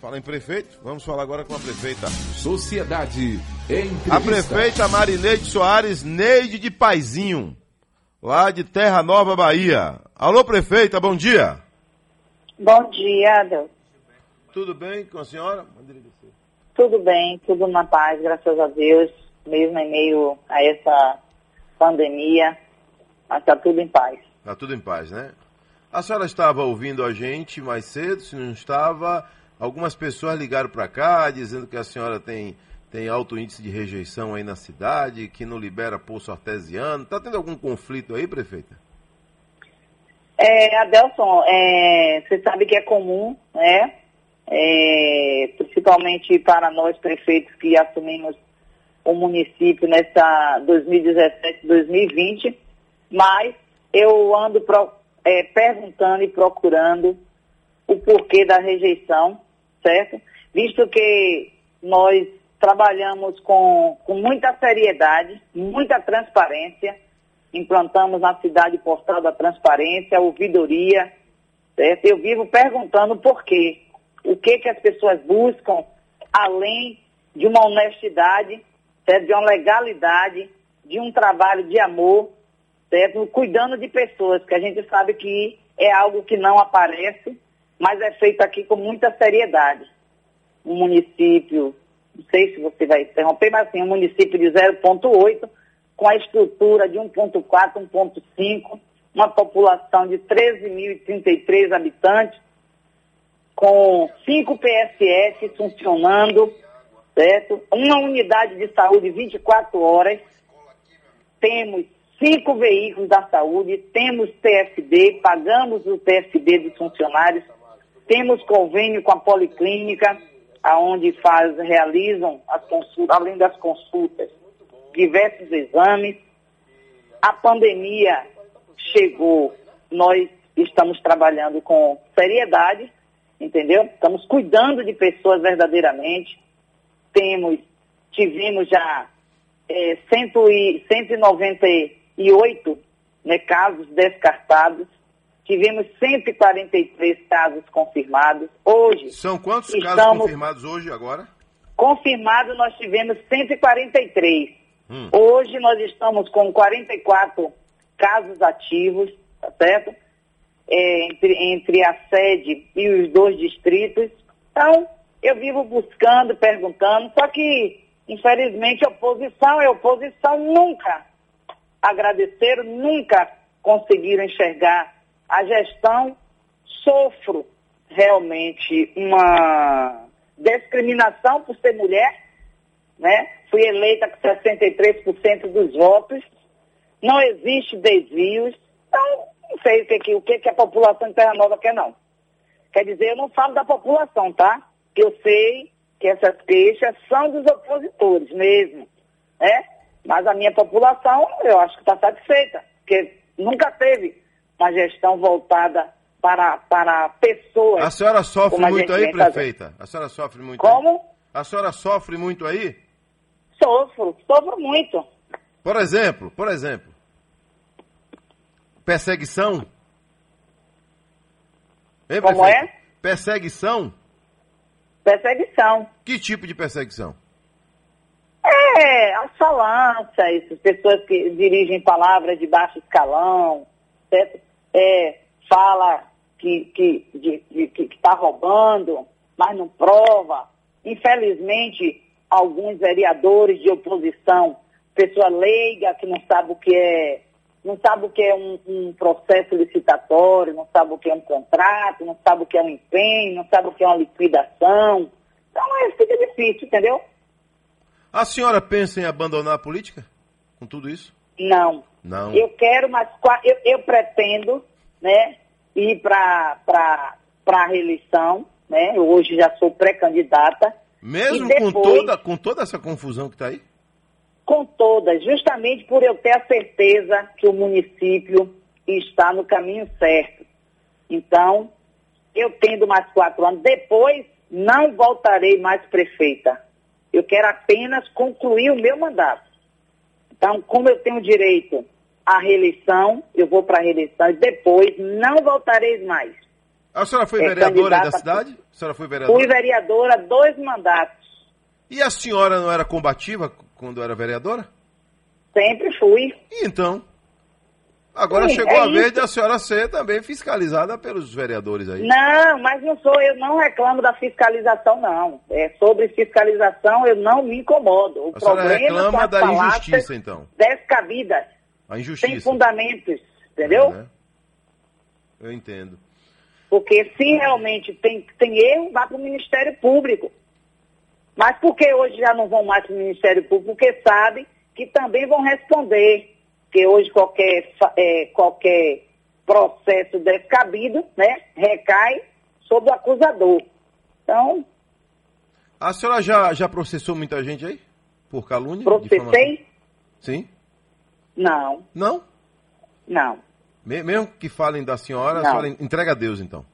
Fala em prefeito, vamos falar agora com a prefeita. Sociedade Entrevista. A prefeita Marineide Soares Neide de Paizinho, lá de Terra Nova, Bahia. Alô, prefeita, bom dia. Bom dia, Deus. Tudo bem com a senhora? Tudo bem, tudo na paz, graças a Deus, mesmo em meio a essa pandemia, mas está tudo em paz. Está tudo em paz, né? A senhora estava ouvindo a gente mais cedo, se não estava, Algumas pessoas ligaram para cá dizendo que a senhora tem, tem alto índice de rejeição aí na cidade, que não libera poço artesiano. Está tendo algum conflito aí, prefeita? É, Adelson, é, você sabe que é comum, né? É, principalmente para nós prefeitos que assumimos o município nessa 2017-2020, mas eu ando pro, é, perguntando e procurando o porquê da rejeição certo? Visto que nós trabalhamos com, com muita seriedade, muita transparência, implantamos na cidade portal da transparência, ouvidoria, certo? Eu vivo perguntando por quê. O que que as pessoas buscam além de uma honestidade, certo? de uma legalidade, de um trabalho de amor, certo? cuidando de pessoas, que a gente sabe que é algo que não aparece, mas é feito aqui com muita seriedade. Um município, não sei se você vai interromper, mas assim, um município de 0,8, com a estrutura de 1,4, 1,5, uma população de 13.033 habitantes, com cinco PSS funcionando, certo? Uma unidade de saúde 24 horas, temos cinco veículos da saúde, temos TFD, pagamos o TFD dos funcionários, temos convênio com a Policlínica, aonde faz, realizam as consultas, além das consultas, diversos exames. A pandemia chegou, nós estamos trabalhando com seriedade, entendeu? Estamos cuidando de pessoas verdadeiramente. Temos, tivemos já é, e, 198 né, casos descartados Tivemos 143 casos confirmados. Hoje. São quantos estamos... casos confirmados hoje, agora? Confirmados, nós tivemos 143. Hum. Hoje nós estamos com 44 casos ativos, tá certo? É, entre, entre a sede e os dois distritos. Então, eu vivo buscando, perguntando, só que, infelizmente, oposição é oposição, nunca agradeceram, nunca conseguiram enxergar a gestão, sofro realmente uma discriminação por ser mulher, né? Fui eleita com 63% dos votos, não existe desvios, então não sei o que, o que, a população de Terra Nova quer não. Quer dizer, eu não falo da população, tá? Eu sei que essas queixas são dos opositores mesmo, né? Mas a minha população, eu acho que está satisfeita, porque nunca teve uma gestão voltada para, para pessoas. A senhora sofre muito aí, prefeita? A senhora sofre muito Como? Aí? A senhora sofre muito aí? Sofro, sofro muito. Por exemplo, por exemplo, perseguição. Hein, Como é? Perseguição. Perseguição. Que tipo de perseguição? É, assalanças, pessoas que dirigem palavras de baixo escalão, certo? É, fala que está roubando, mas não prova. Infelizmente, alguns vereadores de oposição, pessoa leiga que não sabe o que é, não sabe o que é um, um, processo licitatório, não sabe o que é um contrato, não sabe o que é um empenho, não sabe o que é uma liquidação. Então é, fica difícil, entendeu? A senhora pensa em abandonar a política com tudo isso? Não. Não. Eu quero, mas eu, eu pretendo, né, ir para a reeleição, né? Eu hoje já sou pré-candidata. Mesmo depois, com, toda, com toda essa confusão que está aí? Com toda, justamente por eu ter a certeza que o município está no caminho certo. Então, eu tendo mais quatro anos, depois não voltarei mais prefeita. Eu quero apenas concluir o meu mandato. Então, como eu tenho direito à reeleição, eu vou para a reeleição e depois não voltarei mais. A senhora foi É, vereadora da cidade? A senhora foi vereadora? Fui vereadora dois mandatos. E a senhora não era combativa quando era vereadora? Sempre fui. E então? Agora Sim, chegou é a vez da senhora ser também fiscalizada pelos vereadores aí. Não, mas não sou, eu não reclamo da fiscalização, não. É, sobre fiscalização eu não me incomodo. O A problema são reclama da injustiça, então. descabidas, A sem injustiça. fundamentos, entendeu? É? Eu entendo. Porque se realmente tem, tem erro, vá para o Ministério Público. Mas por que hoje já não vão mais para o Ministério Público? Porque sabem que também vão responder. Porque hoje qualquer, é, qualquer processo descabido né, recai sobre o acusador. Então, A senhora já, já processou muita gente aí? Por calúnia? processei? Sim? Não, Não? não. Me- Mesmo que falem da senhora, a Não. senhora entrega a Deus, então.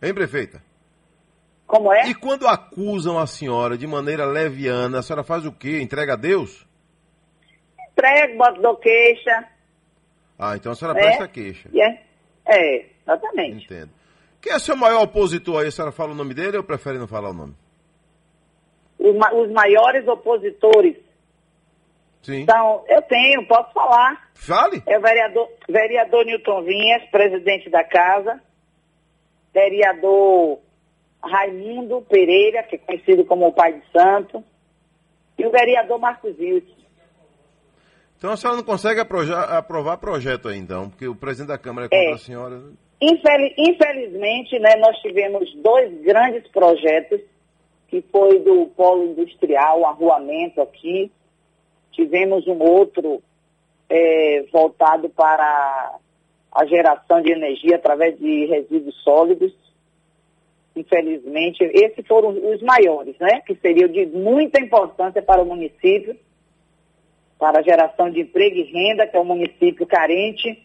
Hein, prefeita? Como é? E quando acusam a senhora de maneira leviana, a senhora faz o quê? Entrega a Deus? Entrego, boto do queixa. Ah, então a senhora É. presta queixa. É, é, exatamente. Entendo. Quem é seu maior opositor aí? A senhora fala o nome dele ou prefere não falar o nome? Os, ma- os maiores opositores. Sim. Então, eu tenho, posso falar. Fale. É o vereador, vereador Newton Vinhas, presidente da casa. Vereador Raimundo Pereira, que é conhecido como o pai de santo. E o vereador Marcos Wilson. Então a senhora não consegue aproja- aprovar projeto aí, então, porque o presidente da Câmara é contra É. a senhora. Infeli- infelizmente, né, nós tivemos dois grandes projetos, que foi do polo industrial, o arruamento aqui. Tivemos um outro eh, voltado para a geração de energia através de resíduos sólidos. Infelizmente, esses foram os maiores, né, que seriam de muita importância para o município, para a geração de emprego e renda, que é um município carente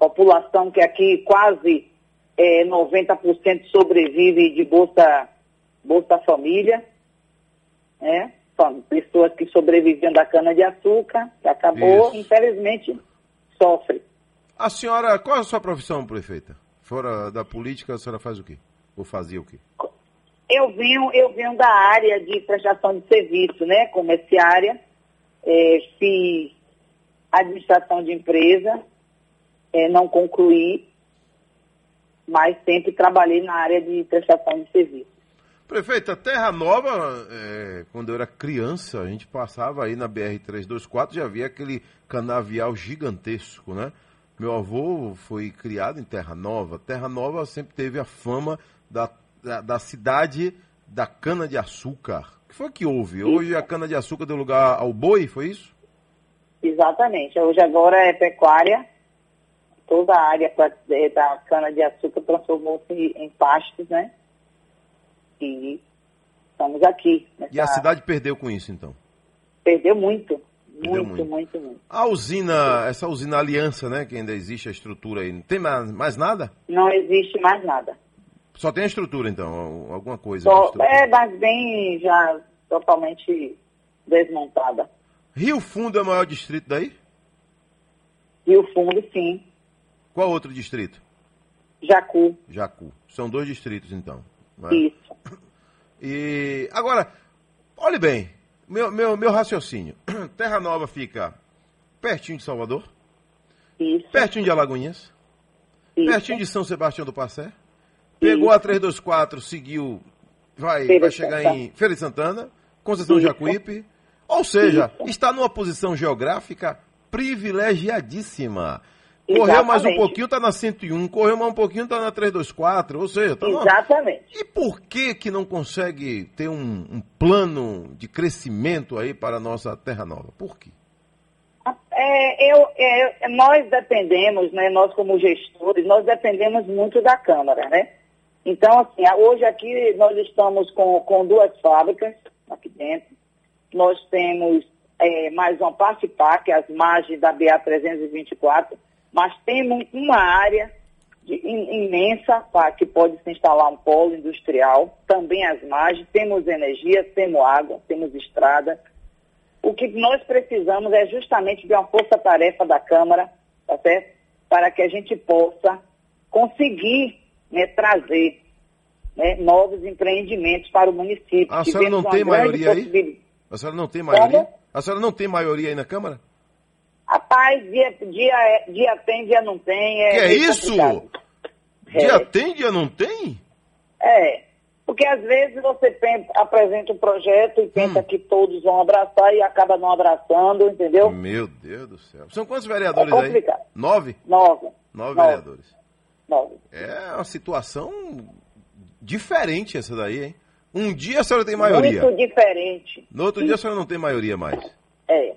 população que aqui quase é, 90% sobrevive de Bolsa, Bolsa Família, né? Pessoas que sobreviviam da cana-de-açúcar, que acabou, Isso. infelizmente, sofre. A senhora, qual é a sua profissão, prefeita? Fora da política, a senhora faz o quê? Ou fazia o quê? Eu venho, eu venho da área de prestação de serviço, né? Comerciária, é, fiz administração de empresa, é, não concluí, mas sempre trabalhei na área de prestação de serviço. Prefeita, Terra Nova, é, quando eu era criança, a gente passava aí na BR-324, já via aquele canavial gigantesco, né? Meu avô foi criado em Terra Nova. Terra Nova sempre teve a fama da, da, da cidade da cana-de-açúcar. O que foi que houve? Hoje a cana-de-açúcar deu lugar ao boi, foi isso? Exatamente. Hoje agora é pecuária. Toda a área pra- da cana-de-açúcar transformou-se em pastos, né? E estamos aqui. nessa- E a cidade perdeu com isso, então. Perdeu muito. Muito, muito. muito, muito. A usina, essa usina Aliança, né? Que ainda existe a estrutura aí. Não tem mais, mais nada? Não existe mais nada. Só tem a estrutura, então, alguma coisa. Só, é, mas bem já totalmente desmontada. Rio Fundo é o maior distrito daí? Rio Fundo, sim. Qual outro distrito? Jacu, Jacu. São dois distritos, então. né? isso. E agora, olhe bem, meu, meu, meu raciocínio. Terra Nova fica pertinho de Salvador, Isso. pertinho de Alagoinhas, isso. pertinho de São Sebastião do Passé. Pegou a 324, seguiu, vai, Feira vai chegar Santana. em Feira de Santana, Conceição Isso. Jacuípe. Ou seja, Isso. está numa posição geográfica privilegiadíssima. Correu mais um Exatamente. pouquinho, está na 101. Correu mais um pouquinho, está na 324. Ou seja, numa... Exatamente. E por que que não consegue ter um, um plano de crescimento aí para a nossa Terra Nova? Por quê? É, eu, é, nós dependemos, né, nós como gestores, nós dependemos muito da Câmara, né? Então, assim, hoje aqui nós estamos com, com duas fábricas aqui dentro. Nós temos é, mais uma parte PAC, as margens da BA-324, mas temos uma área de- im- imensa para que pode se instalar um polo industrial, também as margens, temos energia, temos água, temos estrada, o que nós precisamos é justamente de uma força-tarefa da Câmara, tá certo? Para que a gente possa conseguir né, trazer né, novos empreendimentos para o município. A senhora não tem maioria aí? A senhora não tem maioria? Como? A senhora não tem maioria aí na Câmara? Rapaz, dia, dia, é- dia tem, dia não tem. É que é isso? complicado. Dia É. tem, dia não tem? É, porque às vezes você apresenta um projeto e Hum. pensa que todos vão abraçar e acaba não abraçando, entendeu? Meu Deus do céu. São quantos vereadores É aí? Nove? Nove. Nove Nove. vereadores. Nove. É uma situação diferente essa daí, hein? Um dia a senhora tem maioria. Muito diferente. No outro dia a senhora não tem maioria mais. É.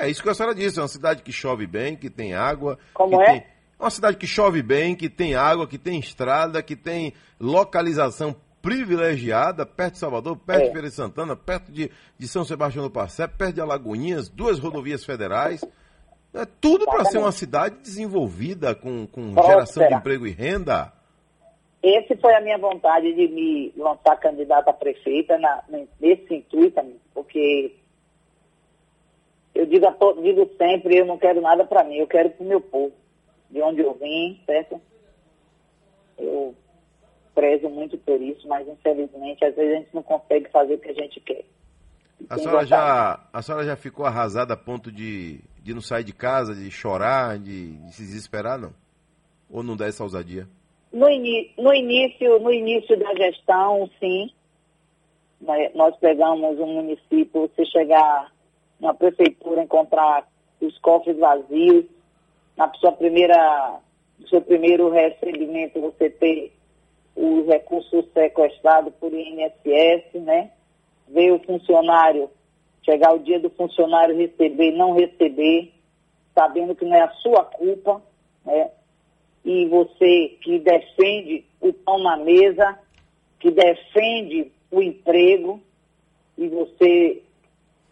é. Isso que a senhora disse, é uma cidade que chove bem, que tem água. Como é? Tem... é uma cidade que chove bem, que tem água, que tem estrada, que tem localização privilegiada, perto de Salvador, perto É. de Feira de Santana, perto de, de São Sebastião do Passé, perto de Alagoinhas, duas rodovias federais. É tudo para ser uma cidade desenvolvida, com, com geração de emprego e renda. Esse foi a minha vontade de me lançar candidata a prefeita na, nesse intuito, porque eu digo, to- digo sempre, eu não quero nada para mim, eu quero para o meu povo, de onde eu vim, certo? Eu prezo muito por isso, mas infelizmente às vezes a gente não consegue fazer o que a gente quer. A senhora, já, a senhora já ficou arrasada a ponto de, de não sair de casa, de chorar, de, de se desesperar, não? Ou não dá essa ousadia? No, no início, no início da gestão, sim. Nós pegamos um município, você chegar na prefeitura, encontrar os cofres vazios, na sua primeira, no seu primeiro recebimento você ter os recursos sequestrados por INSS, né? Ver o funcionário, chegar o dia do funcionário receber, não receber, sabendo que não é a sua culpa, né? e você que defende o pão na mesa, que defende o emprego, e você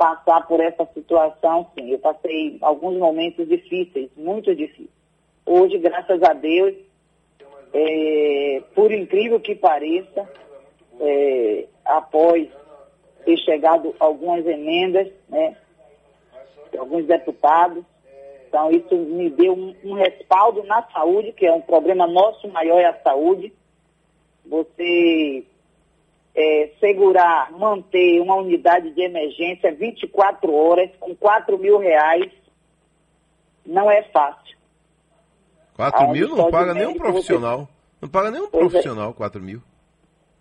passar por essa situação, sim. Eu passei alguns momentos difíceis, muito difíceis. Hoje, graças a Deus, é, por incrível que pareça, é, após ter chegado algumas emendas, né, alguns deputados, então, isso me deu um, um respaldo na saúde, que é um problema nosso maior é a saúde. Você é, segurar, manter uma unidade de emergência 24 horas com 4 mil reais não é fácil. 4 Aonde mil não paga nenhum médico profissional. Não paga nenhum Pois é. profissional 4 mil.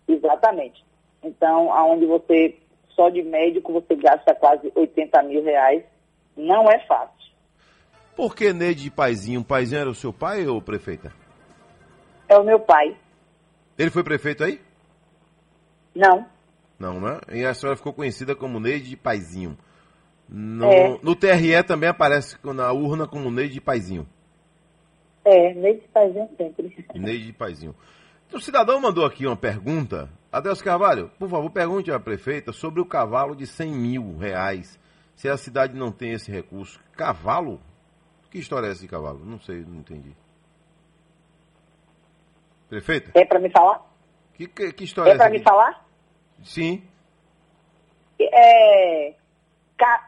Exatamente. Então, aonde você, só de médico, você gasta quase 80 mil reais, não é fácil. Por que Neide de Paizinho? O Paizinho era o seu pai ou prefeita? É o meu pai. Ele foi prefeito aí? Não. Não, né? E a senhora ficou conhecida como Neide de Paizinho. No, É. no TRE também aparece na urna como Neide de Paizinho. É, nesse país sempre. Neide de Paizinho. O cidadão mandou aqui uma pergunta. Adeus Carvalho, por favor, pergunte à prefeita sobre o cavalo de 100 mil reais. Se a cidade não tem esse recurso. Cavalo? Que história é essa de cavalo? Não sei, não entendi. Prefeita, É para me falar? Que, que, que história é É essa? para me falar? Sim. É,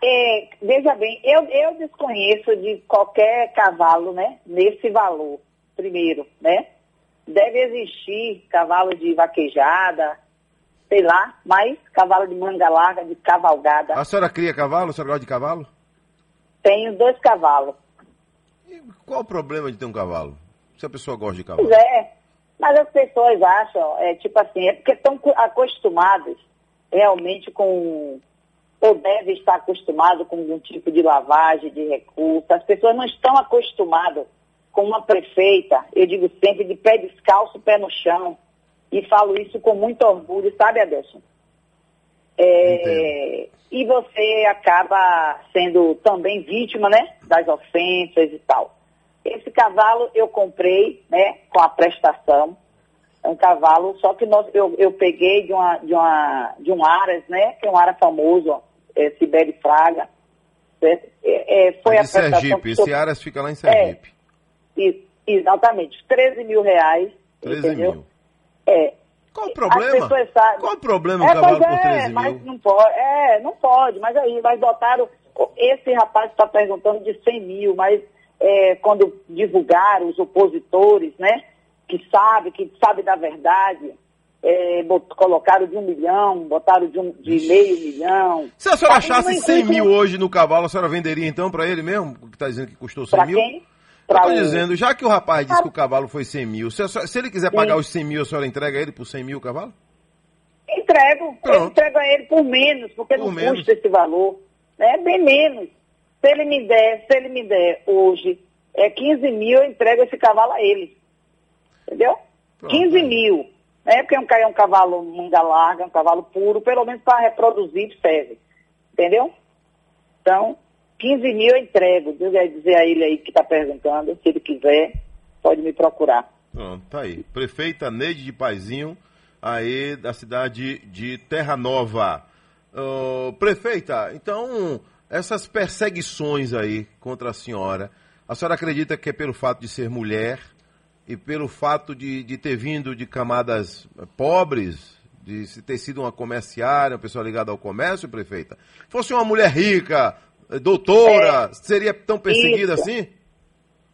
é, veja bem, eu, eu desconheço de qualquer cavalo, né, nesse valor, primeiro, né? Deve existir cavalo de vaquejada, sei lá, mas cavalo de manga larga, de cavalgada. A senhora cria cavalo? A senhora gosta de cavalo? Tenho dois cavalos. E qual o problema de ter um cavalo? Se a pessoa gosta de cavalo. Pois é, mas as pessoas acham, é tipo assim, é porque estão co- acostumadas realmente com, ou devem estar acostumados com algum tipo de lavagem de recursos. As pessoas não estão acostumadas com uma prefeita, eu digo sempre, de pé descalço, pé no chão. E falo isso com muito orgulho, sabe, Adelson? É, e você acaba sendo também vítima, né, das ofensas e tal. Esse cavalo eu comprei, né, com a prestação. É um cavalo, só que nós, eu, eu peguei de, uma, de, uma, de um Aras, né, que é um Ara famoso, é, Sibeli Fraga. certo? É, é, foi É a prestação Sergipe. Esse eu- Aras fica lá em Sergipe. Is- Exatamente, 13 mil reais. 13 entendeu? mil. É, Qual o problema? Qual o problema um É, cavalo pois por é, 13 mas mil? não pode. É, não pode, mas aí, mas botaram. Esse rapaz está perguntando de 100 mil, mas é, quando divulgaram os opositores, né? que sabe, que sabe da verdade, é, bot, colocaram de um milhão, botaram de, um, de meio milhão. Se a senhora achasse 100 mil hoje no cavalo, a senhora venderia então para ele mesmo? Que está dizendo que custou 100 pra mil? Quem? Eu Pra tô o- dizendo, já que o rapaz disse que o cavalo foi 100 mil, se, senhora- se ele quiser pagar os 100 mil, a senhora entrega ele por 100 mil o cavalo? Entrego. Pronto. Eu entrego a ele por menos, porque Por não menos. custa esse valor. É bem menos. Se ele me der, se ele me der hoje é 15 mil, eu entrego esse cavalo a ele. Entendeu? Pronto. 15 mil. Né? Porque é um, é um cavalo manga larga, um cavalo puro, pelo menos para reproduzir serve. Entendeu? Então, 15 mil eu entrego. Diga dizer a ele aí que está perguntando, se ele quiser, pode me procurar. Pronto, tá aí. Prefeita Neide de Paizinho, aí da cidade de Terra Nova. Ô, prefeita, então, essas perseguições aí contra a senhora, a senhora acredita que é pelo fato de ser mulher e pelo fato de, de ter vindo de camadas eh, pobres, de ter sido uma comerciária, uma pessoa ligada ao comércio, prefeita? Fosse uma mulher rica, eh, doutora, seria tão perseguida Isso. assim?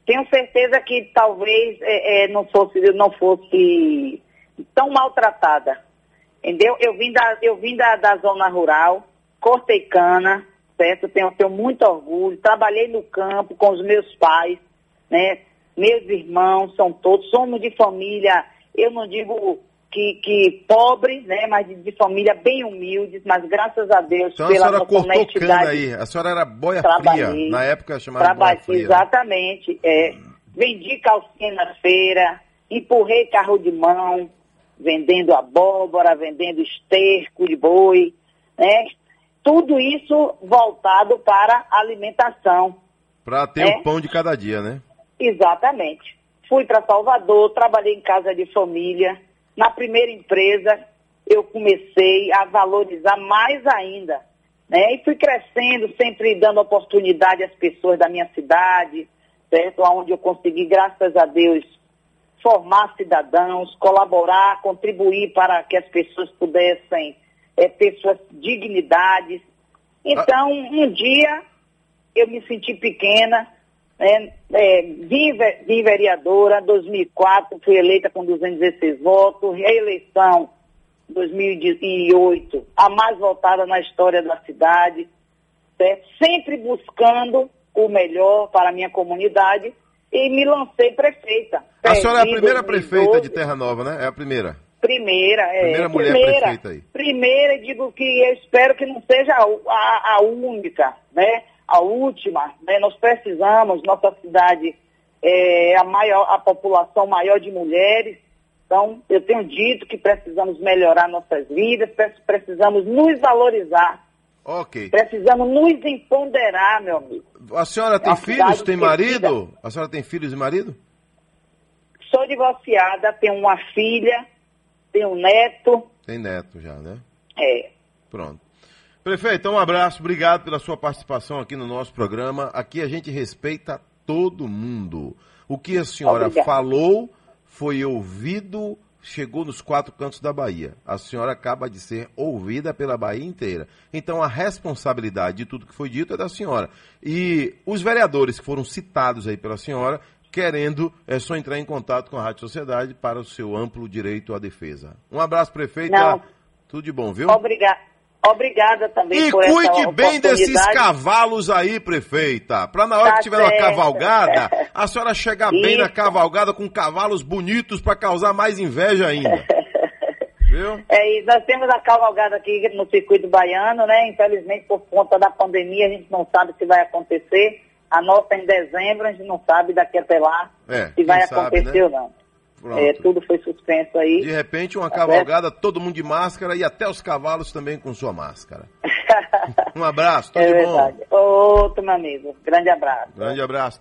Tenho certeza que talvez é, é, não fosse não fosse tão maltratada, entendeu? Eu vim da eu vim da, da zona rural, cortei cana, certo? Tenho, tenho muito orgulho. Trabalhei no campo com os meus pais, né? Meus irmãos são todos somos de família. Eu não digo que, que pobre, né? Mas de, de família bem humildes, mas graças a Deus Então a pela senhora nossa cortou cana aí. A senhora era boia fria. Na época chamava Trabalhei, boia fria. exatamente. É. Vendi calcinha na feira, empurrei carro de mão, vendendo abóbora, vendendo esterco de boi, né? Tudo isso voltado para alimentação. Pra ter É. o pão de cada dia, né? Exatamente. Fui para Salvador, trabalhei em casa de família. Na primeira empresa, eu comecei a valorizar mais ainda. Né? E fui crescendo, sempre dando oportunidade às pessoas da minha cidade, certo? Onde eu consegui, graças a Deus, formar cidadãos, colaborar, contribuir para que as pessoas pudessem ter suas dignidades. Então, um dia eu me senti pequena, né? É, vereadora, 2004, fui eleita com 216 votos, reeleição 2008, a mais votada na história da cidade, certo? sempre buscando o melhor para a minha comunidade e me lancei prefeita. A senhora é a primeira 2012, prefeita de Terra Nova, né? É a primeira. Primeira, é. Primeira mulher primeira, prefeita aí. Primeira, digo que eu espero que não seja a, a- a única, né? A última, né? Nós precisamos, nossa cidade é a maior, a população maior de mulheres. Então, eu tenho dito que precisamos melhorar nossas vidas, pre- precisamos nos valorizar, Ok. precisamos nos empoderar, meu amigo. A senhora tem A filhos? Tem marido? A senhora tem filhos e marido? Sou divorciada, tenho uma filha, tenho um neto, Tem neto já, né? é, Pronto. Prefeito, um abraço, obrigado pela sua participação aqui no nosso programa. Aqui a gente respeita todo mundo. O que a senhora Obrigada. falou foi ouvido, chegou nos quatro cantos da Bahia. A senhora acaba de ser ouvida pela Bahia inteira. Então a responsabilidade de tudo que foi dito é da senhora. E os vereadores que foram citados aí pela senhora, querendo, é só entrar em contato com a Rádio Sociedade para o seu amplo direito à defesa. Um abraço, prefeita. Não. Tudo de bom, viu? Obrigada. Obrigada também E por essa cuide bem desses cavalos aí, prefeita. Pra na hora Tá que tiver uma certo. cavalgada, a senhora chegar bem na cavalgada com cavalos bonitos pra causar mais inveja ainda. Viu? É isso, nós temos a cavalgada aqui no circuito baiano, né? Infelizmente, por conta da pandemia, a gente não sabe se vai acontecer. A nossa em dezembro, a gente não sabe daqui até lá É, se vai sabe, acontecer né? ou não. É, tudo foi suspenso aí. De repente, uma Tá cavalgada, todo mundo de máscara e até os cavalos também com sua máscara. Um abraço, tudo é de bom. verdade. Outro, meu amigo. Grande abraço. Grande abraço.